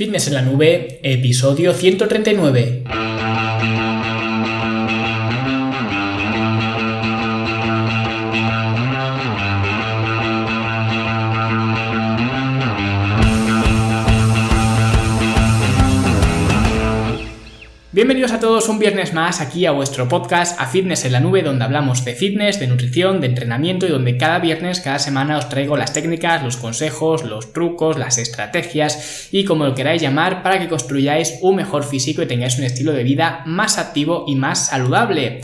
Fitness en la Nube, episodio 139. Un viernes más aquí a vuestro podcast A Fitness en la Nube, donde hablamos de fitness, de nutrición, de entrenamiento y donde cada viernes, cada semana os traigo las técnicas, los consejos, los trucos, las estrategias y como lo queráis llamar para que construyáis un mejor físico y tengáis un estilo de vida más activo y más saludable.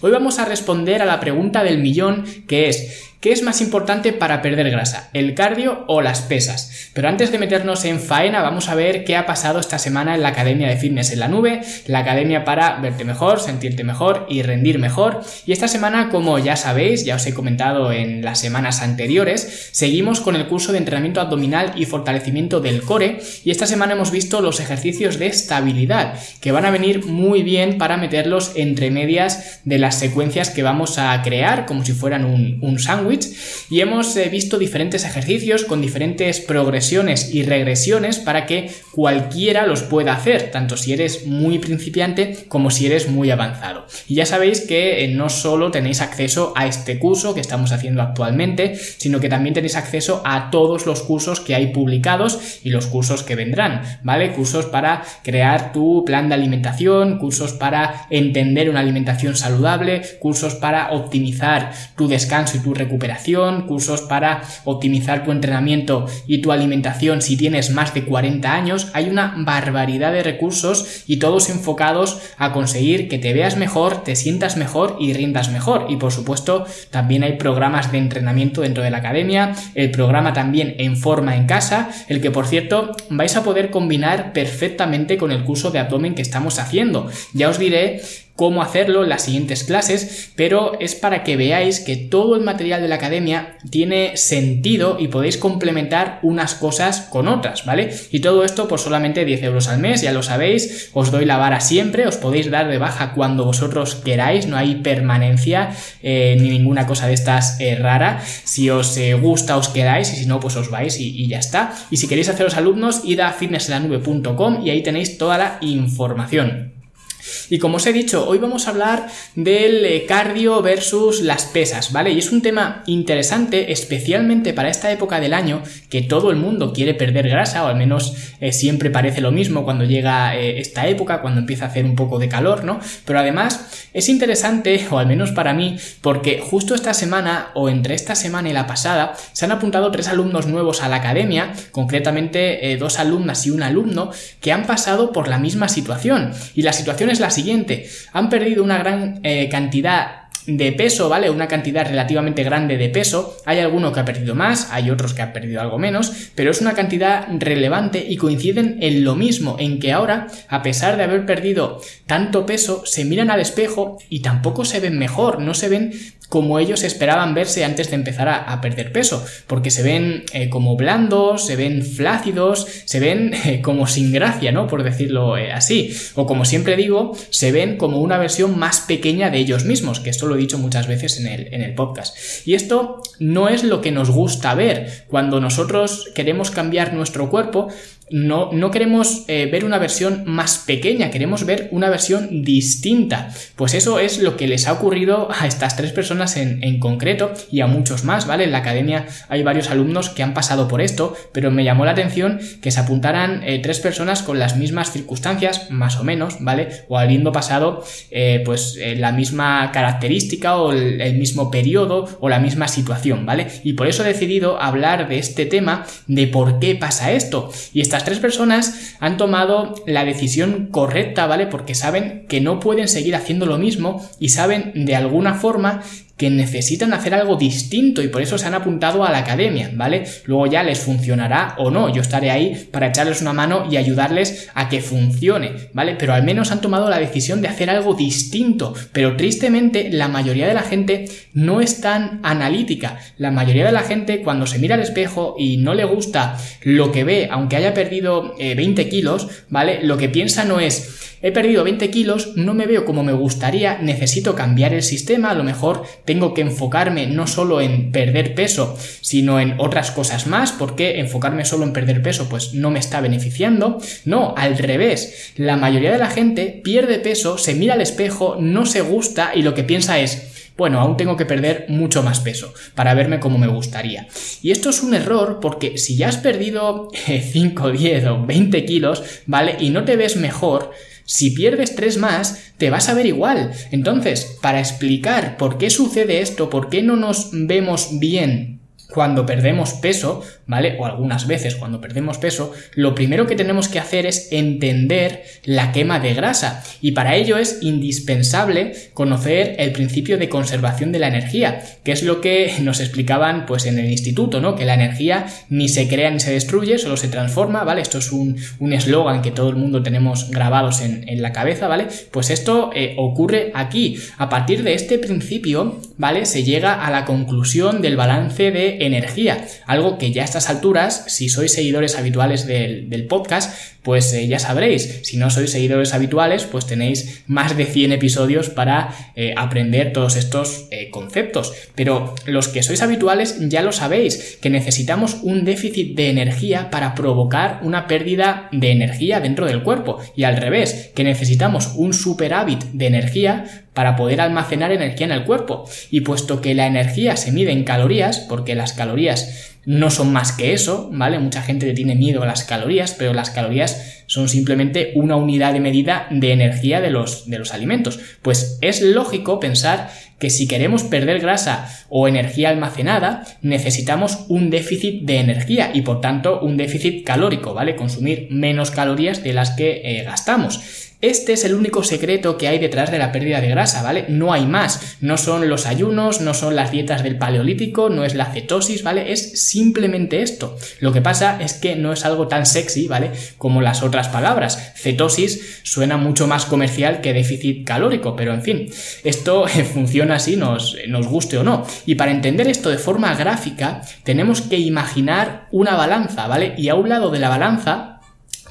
Hoy vamos a responder a la pregunta del millón que es ¿Qué es más importante para perder grasa? ¿El cardio o las pesas? Pero antes de meternos en faena, vamos a ver qué ha pasado esta semana en la Academia de Fitness en la Nube, la academia para verte mejor, sentirte mejor y rendir mejor. Y esta semana, como ya sabéis, ya os he comentado en las semanas anteriores, seguimos con el curso de entrenamiento abdominal y fortalecimiento del core. Y esta semana hemos visto los ejercicios de estabilidad, que van a venir muy bien para meterlos entre medias de las secuencias que vamos a crear, como si fueran un, un sándwich y hemos eh, visto diferentes ejercicios con diferentes progresiones y regresiones para que cualquiera los pueda hacer, tanto si eres muy principiante como si eres muy avanzado. Y ya sabéis que eh, no solo tenéis acceso a este curso que estamos haciendo actualmente, sino que también tenéis acceso a todos los cursos que hay publicados y los cursos que vendrán, ¿vale? Cursos para crear tu plan de alimentación, cursos para entender una alimentación saludable, cursos para optimizar tu descanso y tu recuperación recuperación, cursos para optimizar tu entrenamiento y tu alimentación si tienes más de 40 años. Hay una barbaridad de recursos y todos enfocados a conseguir que te veas mejor, te sientas mejor y rindas mejor. Y por supuesto, también hay programas de entrenamiento dentro de la academia, el programa también en forma en casa, el que por cierto vais a poder combinar perfectamente con el curso de abdomen que estamos haciendo. Ya os diré cómo hacerlo en las siguientes clases, pero es para que veáis que todo el material de la academia tiene sentido y podéis complementar unas cosas con otras, ¿vale? Y todo esto por solamente 10 euros al mes, ya lo sabéis, os doy la vara siempre, os podéis dar de baja cuando vosotros queráis, no hay permanencia eh, ni ninguna cosa de estas eh, rara, si os eh, gusta os quedáis y si no pues os vais y, y, ya está. Y si queréis haceros alumnos, id a fitnessenlanube.com y ahí tenéis toda la información. Y como os he dicho, hoy vamos a hablar del eh, cardio versus las pesas, ¿vale? Y es un tema interesante, especialmente para esta época del año, que todo el mundo quiere perder grasa, o al menos eh, siempre parece lo mismo cuando llega eh, esta época, cuando empieza a hacer un poco de calor, ¿no? Pero además es interesante, o al menos para mí, porque justo esta semana, o entre esta semana y la pasada, se han apuntado tres alumnos nuevos a la academia, concretamente dos alumnas y un alumno, que han pasado por la misma situación. Y la situación es la siguiente. Han perdido una gran eh, cantidad de peso, ¿vale? Una cantidad relativamente grande de peso. Hay alguno que ha perdido más, hay otros que han perdido algo menos, pero es una cantidad relevante y coinciden en lo mismo, en que ahora, a pesar de haber perdido tanto peso, se miran al espejo y tampoco se ven mejor, no se ven como ellos esperaban verse antes de empezar a, perder peso, porque se ven eh, como blandos, se ven flácidos, se ven eh, como sin gracia, ¿no? Por decirlo eh, así. O como siempre digo, se ven como una versión más pequeña de ellos mismos, que esto lo he dicho muchas veces en el, en el podcast. Y esto no es lo que nos gusta ver. Cuando nosotros queremos cambiar nuestro cuerpo, no, no queremos eh, ver una versión más pequeña, queremos ver una versión distinta. Pues eso es lo que les ha ocurrido a estas tres personas en, en, concreto y a muchos más, ¿vale? En la academia hay varios alumnos que han pasado por esto, pero me llamó la atención que se apuntaran eh, tres personas con las mismas circunstancias, más o menos, ¿vale? O habiendo pasado eh, pues la misma característica o el, el mismo periodo o la misma situación, ¿vale? Y por eso he decidido hablar de este tema de por qué pasa esto. Y esta tres personas han tomado la decisión correcta, ¿vale? Porque saben que no pueden seguir haciendo lo mismo y saben de alguna forma que necesitan hacer algo distinto y por eso se han apuntado a la academia, ¿vale? Luego ya les funcionará o no, yo estaré ahí para echarles una mano y ayudarles a que funcione, ¿vale? Pero al menos han tomado la decisión de hacer algo distinto, pero tristemente la mayoría de la gente no es tan analítica, la mayoría de la gente cuando se mira al espejo y no le gusta lo que ve, aunque haya perdido 20 eh, kilos, ¿vale? Lo que piensa no es he perdido 20 kilos, no me veo como me gustaría, necesito cambiar el sistema, a lo mejor tengo que enfocarme no solo en perder peso, sino en otras cosas más, porque enfocarme solo en perder peso pues no me está beneficiando. No, al revés, la mayoría de la gente pierde peso, se mira al espejo, no se gusta y lo que piensa es, bueno, aún tengo que perder mucho más peso para verme como me gustaría. Y esto es un error porque si ya has perdido 5, 10 o 20 kilos, ¿vale? Y no te ves mejor, si pierdes 3 más, te vas a ver igual. Entonces, para explicar por qué sucede esto, por qué no nos vemos bien cuando perdemos peso, ¿vale? O algunas veces cuando perdemos peso, lo primero que tenemos que hacer es entender la quema de grasa. Y para ello es indispensable conocer el principio de conservación de la energía, que es lo que nos explicaban pues en el instituto, ¿no? Que la energía ni se crea ni se destruye, solo se transforma, ¿vale? Esto es un eslogan que todo el mundo tenemos grabados en, la cabeza, ¿vale? Pues esto eh, ocurre aquí. A partir de este principio, ¿vale? Se llega a la conclusión del balance de energía, algo que ya a alturas, si sois seguidores habituales del, podcast, pues eh, ya sabréis, si no sois seguidores habituales, pues tenéis más de 100 episodios para eh, aprender todos estos eh, conceptos. Pero los que sois habituales ya lo sabéis, que necesitamos un déficit de energía para provocar una pérdida de energía dentro del cuerpo y al revés, que necesitamos un superávit de energía para poder almacenar energía en el cuerpo. Y puesto que la energía se mide en calorías, porque las calorías no son más que eso, ¿vale? Mucha gente le tiene miedo a las calorías, pero las calorías son simplemente una unidad de medida de energía de los, de los alimentos. Pues es lógico pensar que si queremos perder grasa o energía almacenada, necesitamos un déficit de energía y por tanto un déficit calórico, ¿vale? Consumir menos calorías de las que eh, gastamos. Este es el único secreto que hay detrás de la pérdida de grasa, ¿vale? No hay más. No son los ayunos, no son las dietas del paleolítico, no es la cetosis, ¿vale? Es simplemente esto. Lo que pasa es que no es algo tan sexy, ¿vale? Como las otras palabras. Cetosis suena mucho más comercial que déficit calórico, pero en fin, esto funciona así, nos, nos guste o no. Y para entender esto de forma gráfica, tenemos que imaginar una balanza, ¿vale? Y a un lado de la balanza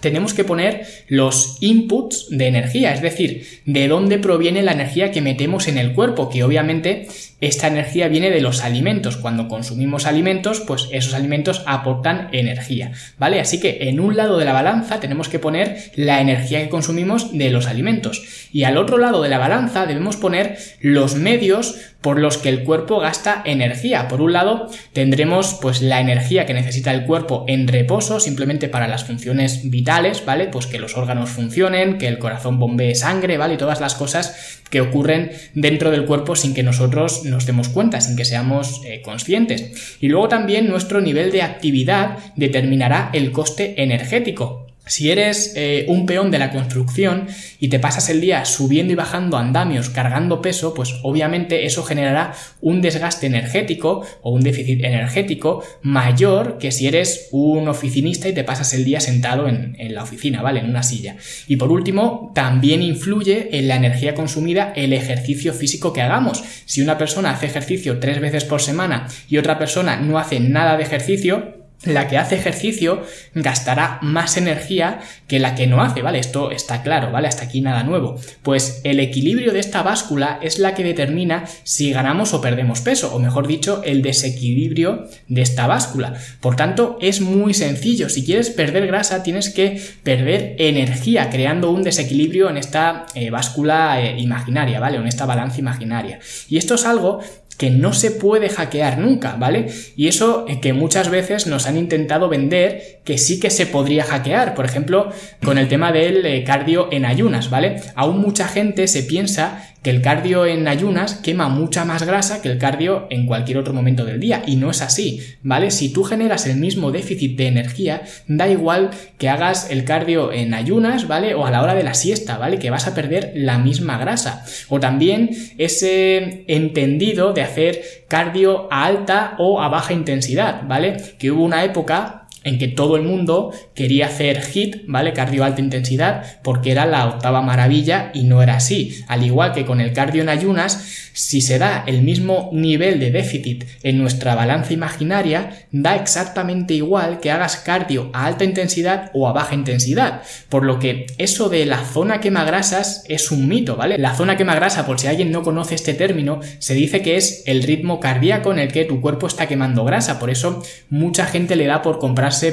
tenemos que poner los inputs de energía, es decir, de dónde proviene la energía que metemos en el cuerpo, que obviamente esta energía viene de los alimentos. Cuando consumimos alimentos, pues esos alimentos aportan energía, ¿vale? Así que en un lado de la balanza tenemos que poner la energía que consumimos de los alimentos y al otro lado de la balanza debemos poner los medios por los que el cuerpo gasta energía. Por un lado, tendremos pues la energía que necesita el cuerpo en reposo, simplemente para las funciones vitales, ¿vale? Pues que los órganos funcionen, que el corazón bombee sangre, ¿vale? Y todas las cosas que ocurren dentro del cuerpo sin que nosotros nos demos cuenta, sin que seamos eh, conscientes. Y luego también nuestro nivel de actividad determinará el coste energético. Si eres eh, un peón de la construcción y te pasas el día subiendo y bajando andamios, cargando peso, pues obviamente eso generará un desgaste energético o un déficit energético mayor que si eres un oficinista y te pasas el día sentado en, en la oficina, ¿vale? En una silla. Y por último, también influye en la energía consumida el ejercicio físico que hagamos. Si una persona hace ejercicio tres veces por semana y otra persona no hace nada de ejercicio, la que hace ejercicio gastará más energía que la que no hace, ¿vale? Esto está claro, ¿vale? Hasta aquí nada nuevo. Pues el equilibrio de esta báscula es la que determina si ganamos o perdemos peso, o mejor dicho, el desequilibrio de esta báscula. Por tanto, es muy sencillo. Si quieres perder grasa, tienes que perder energía, creando un desequilibrio en esta eh, báscula eh, imaginaria, ¿vale? en esta balanza imaginaria. Y esto es algo que no se puede hackear nunca, ¿vale? Y eso eh, que muchas veces nos han intentado vender que sí que se podría hackear, por ejemplo, con el tema del eh, cardio en ayunas, ¿vale? Aún mucha gente se piensa que el cardio en ayunas quema mucha más grasa que el cardio en cualquier otro momento del día y no es así, ¿vale? Si tú generas el mismo déficit de energía, da igual que hagas el cardio en ayunas, ¿vale? O a la hora de la siesta, ¿vale? Que vas a perder la misma grasa. O también ese entendido de hacer cardio a alta o a baja intensidad, ¿vale? Que hubo una época en que todo el mundo quería hacer HIT, ¿vale? Cardio alta intensidad, porque era la octava maravilla y no era así. Al igual que con el cardio en ayunas, si se da el mismo nivel de déficit en nuestra balanza imaginaria, da exactamente igual que hagas cardio a alta intensidad o a baja intensidad. Por lo que eso de la zona quema grasas es un mito, ¿vale? La zona quema grasa, por si alguien no conoce este término, se dice que es el ritmo cardíaco en el que tu cuerpo está quemando grasa. Por eso mucha gente le da por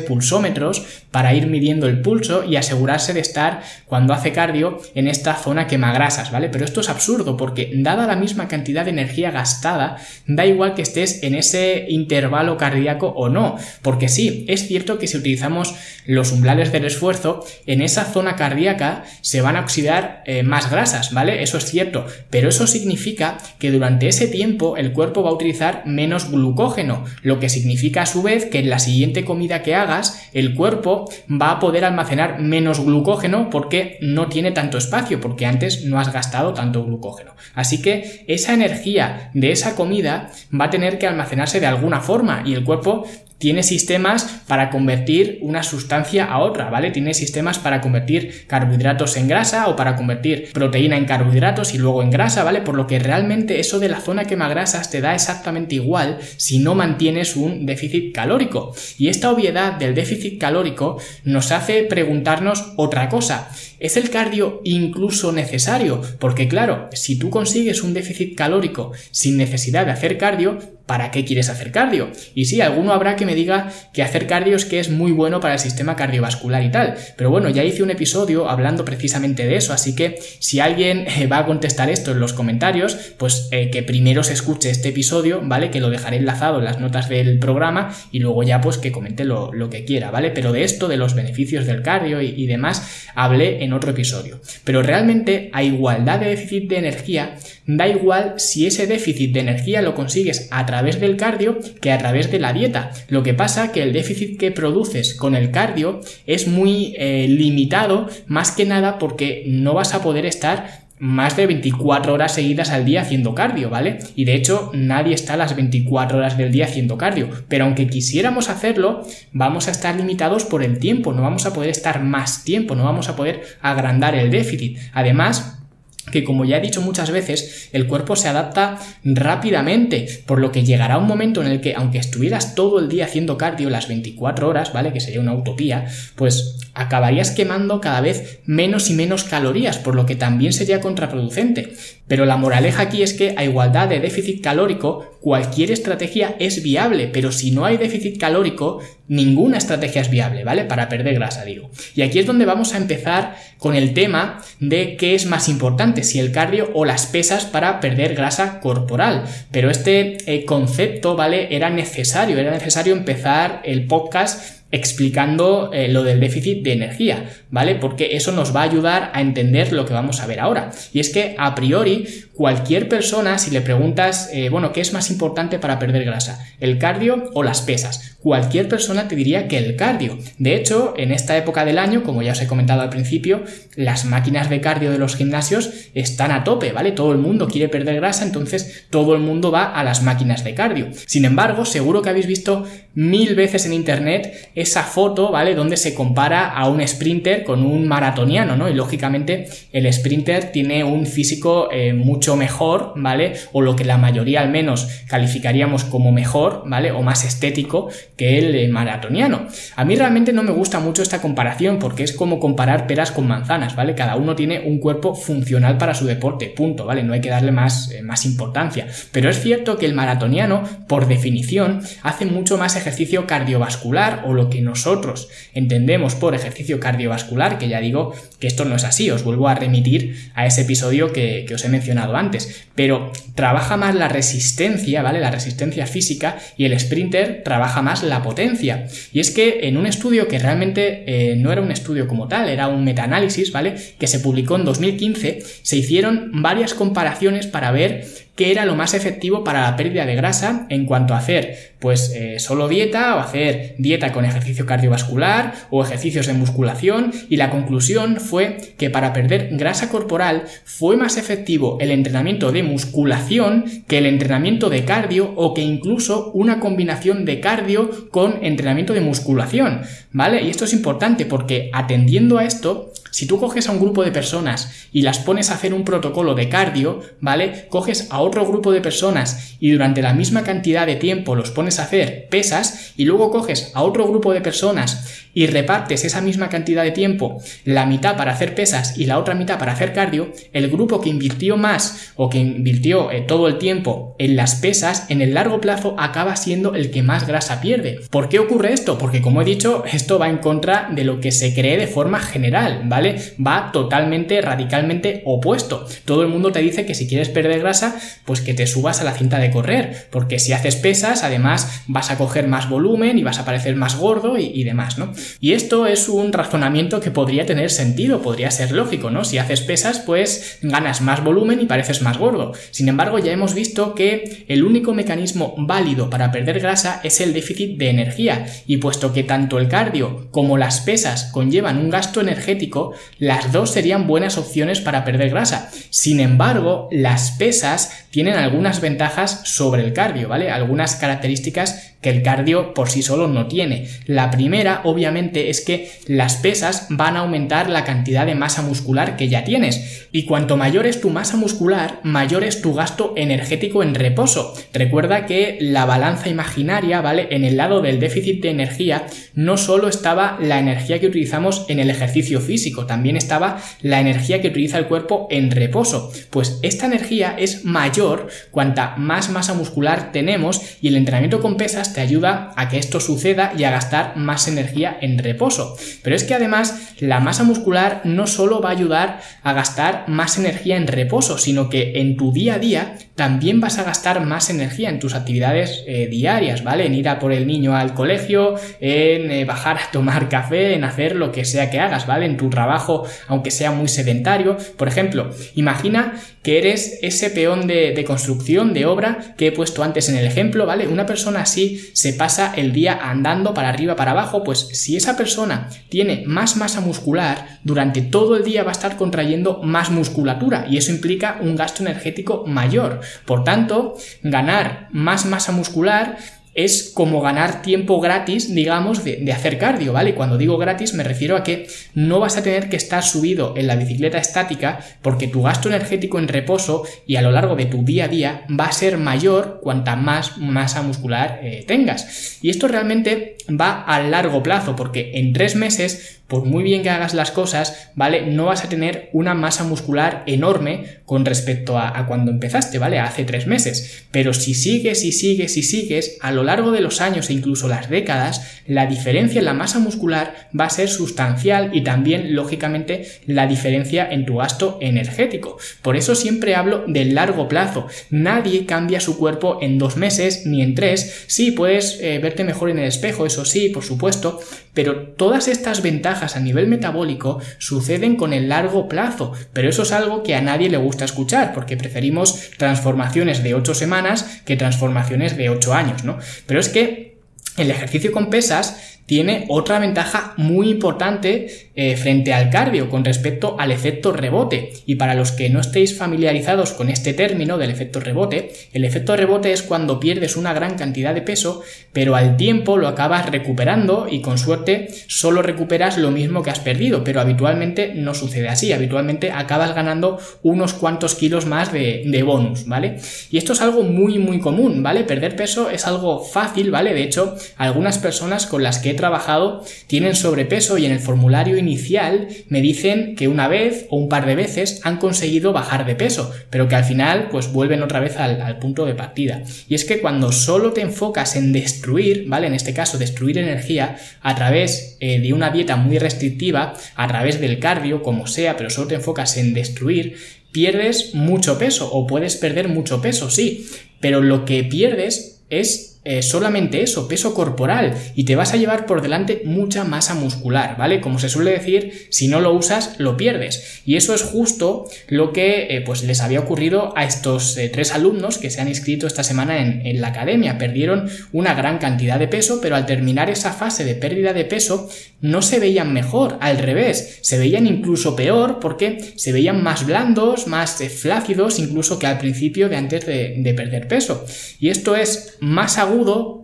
pulsómetros para ir midiendo el pulso y asegurarse de estar cuando hace cardio en esta zona quema grasas, ¿vale? Pero esto es absurdo porque dada la misma cantidad de energía gastada, da igual que estés en ese intervalo cardíaco o no, porque sí, es cierto que si utilizamos los umbrales del esfuerzo, en esa zona cardíaca se van a oxidar eh, más grasas, ¿vale? Eso es cierto, pero eso significa que durante ese tiempo el cuerpo va a utilizar menos glucógeno, lo que significa a su vez que en la siguiente comida que hagas, el cuerpo va a poder almacenar menos glucógeno porque no tiene tanto espacio, porque antes no has gastado tanto glucógeno. Así que esa energía de esa comida va a tener que almacenarse de alguna forma y el cuerpo tiene sistemas para convertir una sustancia a otra, ¿vale? Tiene sistemas para convertir carbohidratos en grasa o para convertir proteína en carbohidratos y luego en grasa, ¿vale? Por lo que realmente eso de la zona quema grasas te da exactamente igual si no mantienes un déficit calórico. Y esta obviedad del déficit calórico nos hace preguntarnos otra cosa. ¿Es el cardio incluso necesario? Porque claro, si tú consigues un déficit calórico sin necesidad de hacer cardio, ¿para qué quieres hacer cardio? Y sí, alguno habrá que me diga que hacer cardio es que es muy bueno para el sistema cardiovascular y tal. Pero bueno, ya hice un episodio hablando precisamente de eso, así que si alguien eh, va a contestar esto en los comentarios, pues eh, que primero se escuche este episodio, ¿vale? Que lo dejaré enlazado en las notas del programa y luego ya pues que comente lo, que quiera, ¿vale? Pero de esto, de los beneficios del cardio y, y demás, hablé en otro episodio. Pero realmente a igualdad de déficit de energía, da igual si ese déficit de energía lo consigues a través del cardio que a través de la dieta. Lo que pasa que el déficit que produces con el cardio es muy eh, limitado, más que nada porque no vas a poder estar más de 24 horas seguidas al día haciendo cardio, ¿vale? Y de hecho nadie está las 24 horas del día haciendo cardio, pero aunque quisiéramos hacerlo, vamos a estar limitados por el tiempo, no vamos a poder estar más tiempo, no vamos a poder agrandar el déficit. Además, que como ya he dicho muchas veces, el cuerpo se adapta rápidamente, por lo que llegará un momento en el que, aunque estuvieras todo el día haciendo cardio las 24 horas, ¿vale? Que sería una utopía, pues acabarías quemando cada vez menos y menos calorías, por lo que también sería contraproducente. Pero la moraleja aquí es que a igualdad de déficit calórico, cualquier estrategia es viable, pero si no hay déficit calórico, ninguna estrategia es viable, ¿vale? Para perder grasa, digo. Y aquí es donde vamos a empezar con el tema de qué es más importante, si el cardio o las pesas para perder grasa corporal. Pero este eh, concepto, ¿vale? Era necesario, era necesario empezar el podcast explicando eh, lo del déficit de energía, ¿vale? Porque eso nos va a ayudar a entender lo que vamos a ver ahora. Y es que a priori cualquier persona, si le preguntas, eh, bueno, ¿qué es más importante para perder grasa? ¿El cardio o las pesas? Cualquier persona te diría que el cardio. De hecho, en esta época del año, como ya os he comentado al principio, las máquinas de cardio de los gimnasios están a tope, ¿vale? Todo el mundo quiere perder grasa, entonces todo el mundo va a las máquinas de cardio. Sin embargo, seguro que habéis visto mil veces en internet esa foto, ¿vale? Donde se compara a un sprinter con un maratoniano, ¿no? Y lógicamente el sprinter tiene un físico eh, mucho mejor, ¿vale? O lo que la mayoría al menos calificaríamos como mejor, ¿vale? O más estético que el eh, maratoniano. A mí realmente no me gusta mucho esta comparación porque es como comparar peras con manzanas, ¿vale? Cada uno tiene un cuerpo funcional para su deporte, punto, ¿vale? No hay que darle más, eh, más importancia. Pero es cierto que el maratoniano, por definición, hace mucho más ejercicio cardiovascular o lo que nosotros entendemos por ejercicio cardiovascular, que ya digo que esto no es así, os vuelvo a remitir a ese episodio que, os he mencionado antes, pero trabaja más la resistencia, ¿vale? La resistencia física y el sprinter trabaja más la potencia. Y es que en un estudio que realmente eh, no era un estudio como tal, era un metaanálisis, ¿vale? Que se publicó en 2015, se hicieron varias comparaciones para ver qué era lo más efectivo para la pérdida de grasa en cuanto a hacer pues eh, solo dieta o hacer dieta con ejercicio cardiovascular o ejercicios de musculación y la conclusión fue que para perder grasa corporal fue más efectivo el entrenamiento de musculación que el entrenamiento de cardio o que incluso una combinación de cardio con entrenamiento de musculación, ¿vale? Y esto es importante porque atendiendo a esto si tú coges a un grupo de personas y las pones a hacer un protocolo de cardio, ¿vale? Coges a otro grupo de personas y durante la misma cantidad de tiempo los pones a hacer pesas y luego coges a otro grupo de personas y repartes esa misma cantidad de tiempo, la mitad para hacer pesas y la otra mitad para hacer cardio, el grupo que invirtió más o que invirtió eh, todo el tiempo en las pesas, en el largo plazo acaba siendo el que más grasa pierde. ¿Por qué ocurre esto? Porque como he dicho, esto va en contra de lo que se cree de forma general, ¿vale? Va totalmente, radicalmente opuesto. Todo el mundo te dice que si quieres perder grasa, pues que te subas a la cinta de correr, porque si haces pesas, además vas a coger más volumen y vas a parecer más gordo y, y demás, ¿no? Y esto es un razonamiento que podría tener sentido, podría ser lógico, ¿no? Si haces pesas, pues ganas más volumen y pareces más gordo. Sin embargo, ya hemos visto que el único mecanismo válido para perder grasa es el déficit de energía, y puesto que tanto el cardio como las pesas conllevan un gasto energético, las dos serían buenas opciones para perder grasa. Sin embargo, las pesas tienen algunas ventajas sobre el cardio, ¿vale? Algunas características que el cardio por sí solo no tiene. La primera, obviamente, es que las pesas van a aumentar la cantidad de masa muscular que ya tienes. Y cuanto mayor es tu masa muscular, mayor es tu gasto energético en reposo. Recuerda que la balanza imaginaria, ¿vale? En el lado del déficit de energía, no solo estaba la energía que utilizamos en el ejercicio físico, también estaba la energía que utiliza el cuerpo en reposo. Pues esta energía es mayor cuanta más masa muscular tenemos y el entrenamiento con pesas te ayuda a que esto suceda y a gastar más energía en reposo. Pero es que además la masa muscular no solo va a ayudar a gastar más energía en reposo, sino que en tu día a día también vas a gastar más energía en tus actividades eh, diarias, ¿vale? En ir a por el niño al colegio, en eh, bajar a tomar café, en hacer lo que sea que hagas, ¿vale? En tu trabajo, aunque sea muy sedentario. Por ejemplo, imagina que eres ese peón de, de construcción, de obra que he puesto antes en el ejemplo, ¿vale? Una persona así se pasa el día andando para arriba, para abajo, pues si esa persona tiene más masa muscular, durante todo el día va a estar contrayendo más musculatura y eso implica un gasto energético mayor. Por tanto, ganar más masa muscular es como ganar tiempo gratis, digamos, de, hacer cardio, ¿vale? Cuando digo gratis me refiero a que no vas a tener que estar subido en la bicicleta estática porque tu gasto energético en reposo y a lo largo de tu día a día va a ser mayor cuanta más masa muscular eh, tengas. Y esto realmente va a largo plazo porque en tres meses por muy bien que hagas las cosas, ¿vale? No vas a tener una masa muscular enorme con respecto a, cuando empezaste, ¿vale? Hace tres meses. Pero si sigues y sigues y sigues, a lo largo de los años e incluso las décadas, la diferencia en la masa muscular va a ser sustancial y también, lógicamente, la diferencia en tu gasto energético. Por eso siempre hablo del largo plazo. Nadie cambia su cuerpo en dos meses ni en tres. Sí, puedes eh, verte mejor en el espejo, eso sí, por supuesto, pero todas estas ventajas a nivel metabólico suceden con el largo plazo, pero eso es algo que a nadie le gusta escuchar, porque preferimos transformaciones de 8 semanas que transformaciones de 8 años, ¿no? Pero es que el ejercicio con pesas tiene otra ventaja muy importante eh, frente al cardio con respecto al efecto rebote. Y para los que no estéis familiarizados con este término del efecto rebote, el efecto rebote es cuando pierdes una gran cantidad de peso, pero al tiempo lo acabas recuperando y con suerte solo recuperas lo mismo que has perdido, pero habitualmente no sucede así, habitualmente acabas ganando unos cuantos kilos más de, de bonus, ¿vale? Y esto es algo muy muy común, ¿vale? Perder peso es algo fácil, ¿vale? De hecho, algunas personas con las que trabajado tienen sobrepeso y en el formulario inicial me dicen que una vez o un par de veces han conseguido bajar de peso, pero que al final pues vuelven otra vez al, punto de partida. Y es que cuando solo te enfocas en destruir, ¿vale? En este caso, destruir energía a través eh, de una dieta muy restrictiva, a través del cardio, como sea, pero solo te enfocas en destruir, pierdes mucho peso o puedes perder mucho peso, sí, pero lo que pierdes es eh, solamente eso, peso corporal, y te vas a llevar por delante mucha masa muscular, ¿vale? Como se suele decir, si no lo usas, lo pierdes. Y eso es justo lo que eh, pues les había ocurrido a estos eh, tres alumnos que se han inscrito esta semana en, la academia. Perdieron una gran cantidad de peso, pero al terminar esa fase de pérdida de peso, no se veían mejor, al revés, se veían incluso peor porque se veían más blandos, más flácidos, incluso que al principio de antes de, de perder peso. Y esto es más agudo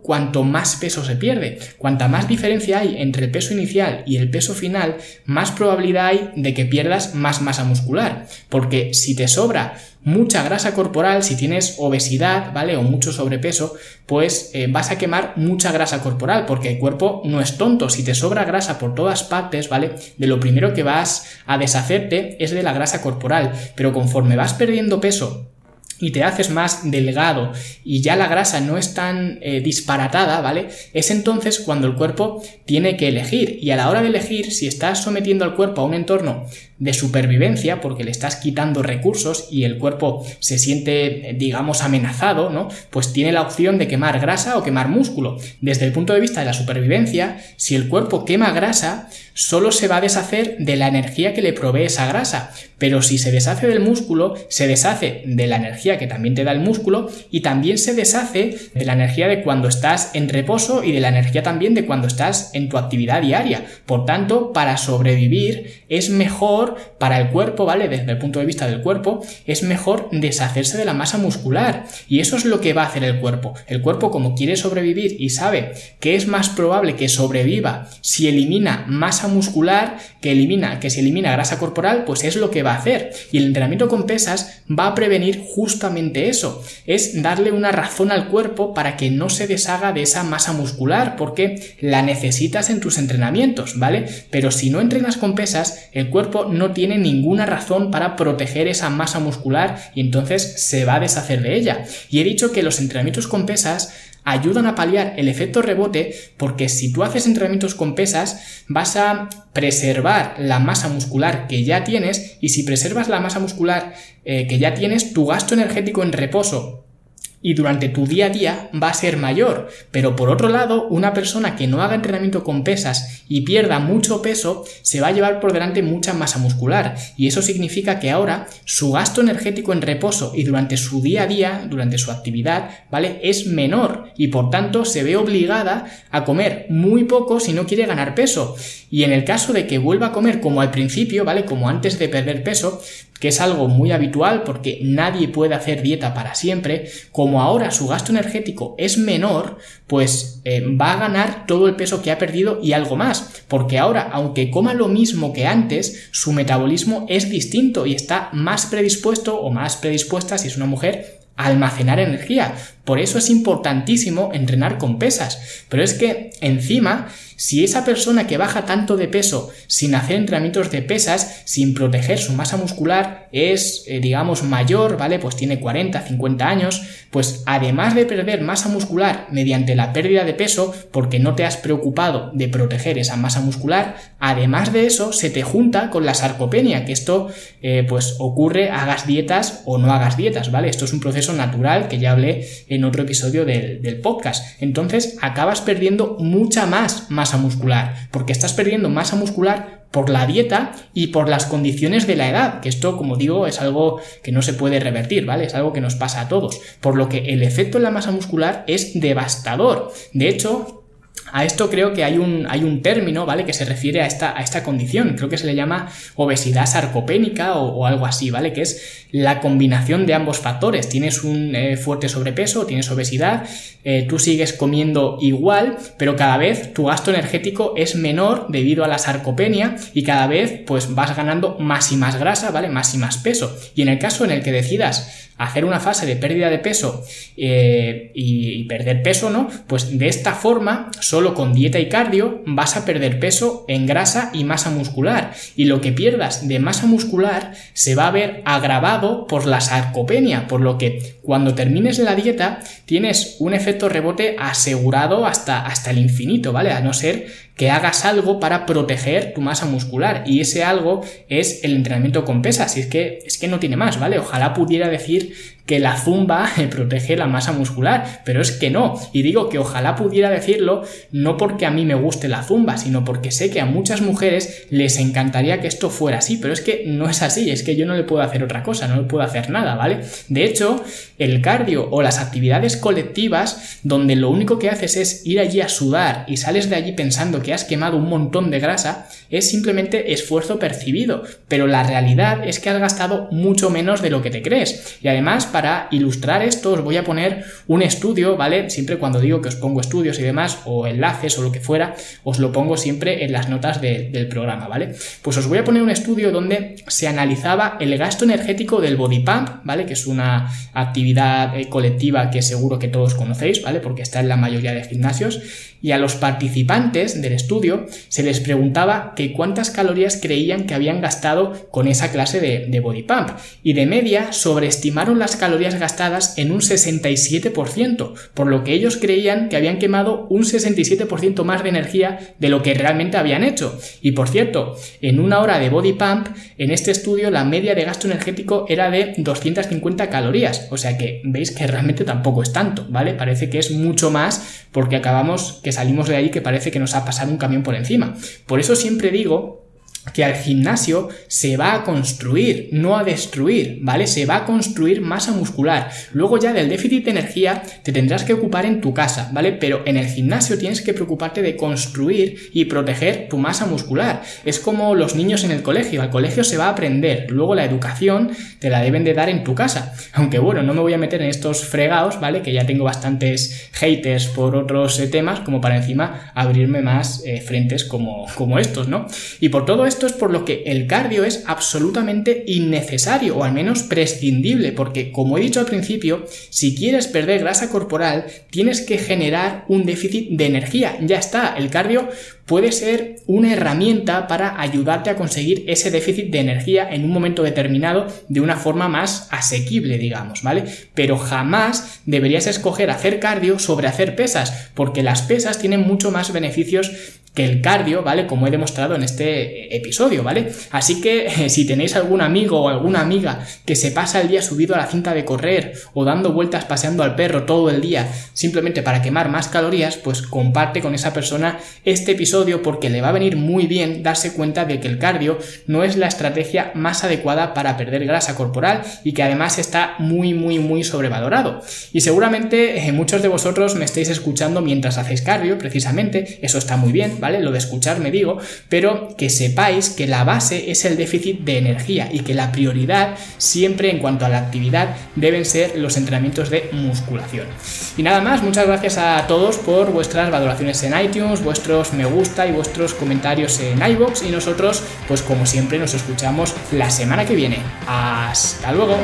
cuanto más peso se pierde. Cuanta más diferencia hay entre el peso inicial y el peso final, más probabilidad hay de que pierdas más masa muscular. Porque si te sobra mucha grasa corporal, si tienes obesidad, ¿vale? O mucho sobrepeso, pues eh, vas a quemar mucha grasa corporal, porque el cuerpo no es tonto. Si te sobra grasa por todas partes, ¿vale? De lo primero que vas a deshacerte es de la grasa corporal. Pero conforme vas perdiendo peso y te haces más delgado y ya la grasa no es tan eh, disparatada, ¿vale? Es entonces cuando el cuerpo tiene que elegir y a la hora de elegir, si estás sometiendo al cuerpo a un entorno de supervivencia porque le estás quitando recursos y el cuerpo se siente, digamos, amenazado, ¿no? Pues tiene la opción de quemar grasa o quemar músculo. Desde el punto de vista de la supervivencia, si el cuerpo quema grasa, solo se va a deshacer de la energía que le provee esa grasa. Pero si se deshace del músculo, se deshace de la energía que también te da el músculo y también se deshace de la energía de cuando estás en reposo y de la energía también de cuando estás en tu actividad diaria. Por tanto, para sobrevivir es mejor para el cuerpo, ¿vale? Desde el punto de vista del cuerpo, es mejor deshacerse de la masa muscular. Y eso es lo que va a hacer el cuerpo. El cuerpo, como quiere sobrevivir y sabe que es más probable que sobreviva si elimina masa muscular que elimina, que si elimina grasa corporal, pues es lo que va a hacer. Y el entrenamiento con pesas va a prevenir justamente eso. Es darle una razón al cuerpo para que no se deshaga de esa masa muscular, porque la necesitas en tus entrenamientos, ¿vale? Pero si no entrenas con pesas, el cuerpo no tiene ninguna razón para proteger esa masa muscular y entonces se va a deshacer de ella. Y he dicho que los entrenamientos con pesas ayudan a paliar el efecto rebote porque si tú haces entrenamientos con pesas vas a preservar la masa muscular que ya tienes y si preservas la masa muscular eh, que ya tienes tu gasto energético en reposo y durante tu día a día va a ser mayor. Pero por otro lado, una persona que no haga entrenamiento con pesas y pierda mucho peso, se va a llevar por delante mucha masa muscular. Y eso significa que ahora su gasto energético en reposo y durante su día a día, durante su actividad, ¿vale? Es menor y por tanto se ve obligada a comer muy poco si no quiere ganar peso. Y en el caso de que vuelva a comer como al principio, ¿vale? Como antes de perder peso, que es algo muy habitual porque nadie puede hacer dieta para siempre, como ahora su gasto energético es menor, pues eh, va a ganar todo el peso que ha perdido y algo más, porque ahora, aunque coma lo mismo que antes, su metabolismo es distinto y está más predispuesto o más predispuesta si es una mujer almacenar energía. Por eso es importantísimo entrenar con pesas. Pero es que encima, si esa persona que baja tanto de peso sin hacer entrenamientos de pesas, sin proteger su masa muscular, es, eh, digamos, mayor, ¿vale? Pues tiene 40, 50 años, pues además de perder masa muscular mediante la pérdida de peso, porque no te has preocupado de proteger esa masa muscular, además de eso se te junta con la sarcopenia, que esto, eh, pues ocurre, hagas dietas o no hagas dietas, ¿vale? Esto es un proceso natural que ya hablé en otro episodio del, podcast. Entonces acabas perdiendo mucha más masa muscular, porque estás perdiendo masa muscular por la dieta y por las condiciones de la edad, que esto, como digo, es algo que no se puede revertir, ¿vale? Es algo que nos pasa a todos, por lo que el efecto en la masa muscular es devastador. De hecho, a esto creo que hay un, hay un término, ¿vale? Que se refiere a esta, a esta condición. Creo que se le llama obesidad sarcopénica o, algo así, ¿vale? Que es la combinación de ambos factores. Tienes un eh, fuerte sobrepeso, tienes obesidad, eh, tú sigues comiendo igual, pero cada vez tu gasto energético es menor debido a la sarcopenia y cada vez pues vas ganando más y más grasa, ¿vale? Más y más peso. Y en el caso en el que decidas hacer una fase de pérdida de peso eh, y, perder peso, ¿no? Pues de esta forma, solo con dieta y cardio, vas a perder peso en grasa y masa muscular. Y lo que pierdas de masa muscular se va a ver agravado por la sarcopenia, por lo que cuando termines la dieta tienes un efecto rebote asegurado hasta, hasta el infinito, ¿vale? A no ser que hagas algo para proteger tu masa muscular y ese algo es el entrenamiento con pesas. Y es que, es que no tiene más, ¿vale? Ojalá pudiera decir que la zumba protege la masa muscular, pero es que no. Y digo que ojalá pudiera decirlo no porque a mí me guste la zumba, sino porque sé que a muchas mujeres les encantaría que esto fuera así, pero es que no es así, es que yo no le puedo hacer otra cosa, no le puedo hacer nada, ¿vale? De hecho, el cardio o las actividades colectivas donde lo único que haces es ir allí a sudar y sales de allí pensando que has quemado un montón de grasa, es simplemente esfuerzo percibido, pero la realidad es que has gastado mucho menos de lo que te crees. Y además, para ilustrar esto os voy a poner un estudio, ¿vale? Siempre cuando digo que os pongo estudios y demás, o enlaces o lo que fuera, os lo pongo siempre en las notas del programa, ¿vale? Pues os voy a poner un estudio donde se analizaba el gasto energético del body pump, ¿vale? Que es una actividad eh, colectiva que seguro que todos conocéis, ¿vale? Porque está en la mayoría de gimnasios y a los participantes del estudio se les preguntaba que cuántas calorías creían que habían gastado con esa clase de, body pump y de media sobreestimaron las calorías gastadas en un 67%, por lo que ellos creían que habían quemado un 67% más de energía de lo que realmente habían hecho. Y por cierto, en una hora de body pump, en este estudio la media de gasto energético era de 250 calorías, o sea que veis que realmente tampoco es tanto, ¿vale? Parece que es mucho más porque acabamos que salimos de ahí que parece que nos ha pasado un camión por encima. Por eso siempre digo que al gimnasio se va a construir, no a destruir, ¿vale? Se va a construir masa muscular. Luego ya del déficit de energía te tendrás que ocupar en tu casa, ¿vale? Pero en el gimnasio tienes que preocuparte de construir y proteger tu masa muscular. Es como los niños en el colegio, al colegio se va a aprender, luego la educación te la deben de dar en tu casa. Aunque bueno, no me voy a meter en estos fregados, ¿vale? Que ya tengo bastantes haters por otros eh, temas, como para encima abrirme más eh, frentes como, como estos, ¿no? Y por todo esto es por lo que el cardio es absolutamente innecesario o al menos prescindible, porque como he dicho al principio, si quieres perder grasa corporal, tienes que generar un déficit de energía. Ya está, el cardio puede ser una herramienta para ayudarte a conseguir ese déficit de energía en un momento determinado de una forma más asequible, digamos, ¿vale? Pero jamás deberías escoger hacer cardio sobre hacer pesas, porque las pesas tienen mucho más beneficios que el cardio, ¿vale? Como he demostrado en este episodio, ¿vale? Así que si tenéis algún amigo o alguna amiga que se pasa el día subido a la cinta de correr o dando vueltas paseando al perro todo el día simplemente para quemar más calorías, pues comparte con esa persona este episodio porque le va a venir muy bien darse cuenta de que el cardio no es la estrategia más adecuada para perder grasa corporal y que además está muy muy muy sobrevalorado. Y seguramente eh, muchos de vosotros me estáis escuchando mientras hacéis cardio, precisamente, eso está muy bien, Lo de escuchar me digo, pero que sepáis que la base es el déficit de energía y que la prioridad siempre en cuanto a la actividad deben ser los entrenamientos de musculación. Y nada más, muchas gracias a todos por vuestras valoraciones en iTunes, vuestros me gusta y vuestros comentarios en iBox y nosotros, pues como siempre, nos escuchamos la semana que viene. Hasta luego.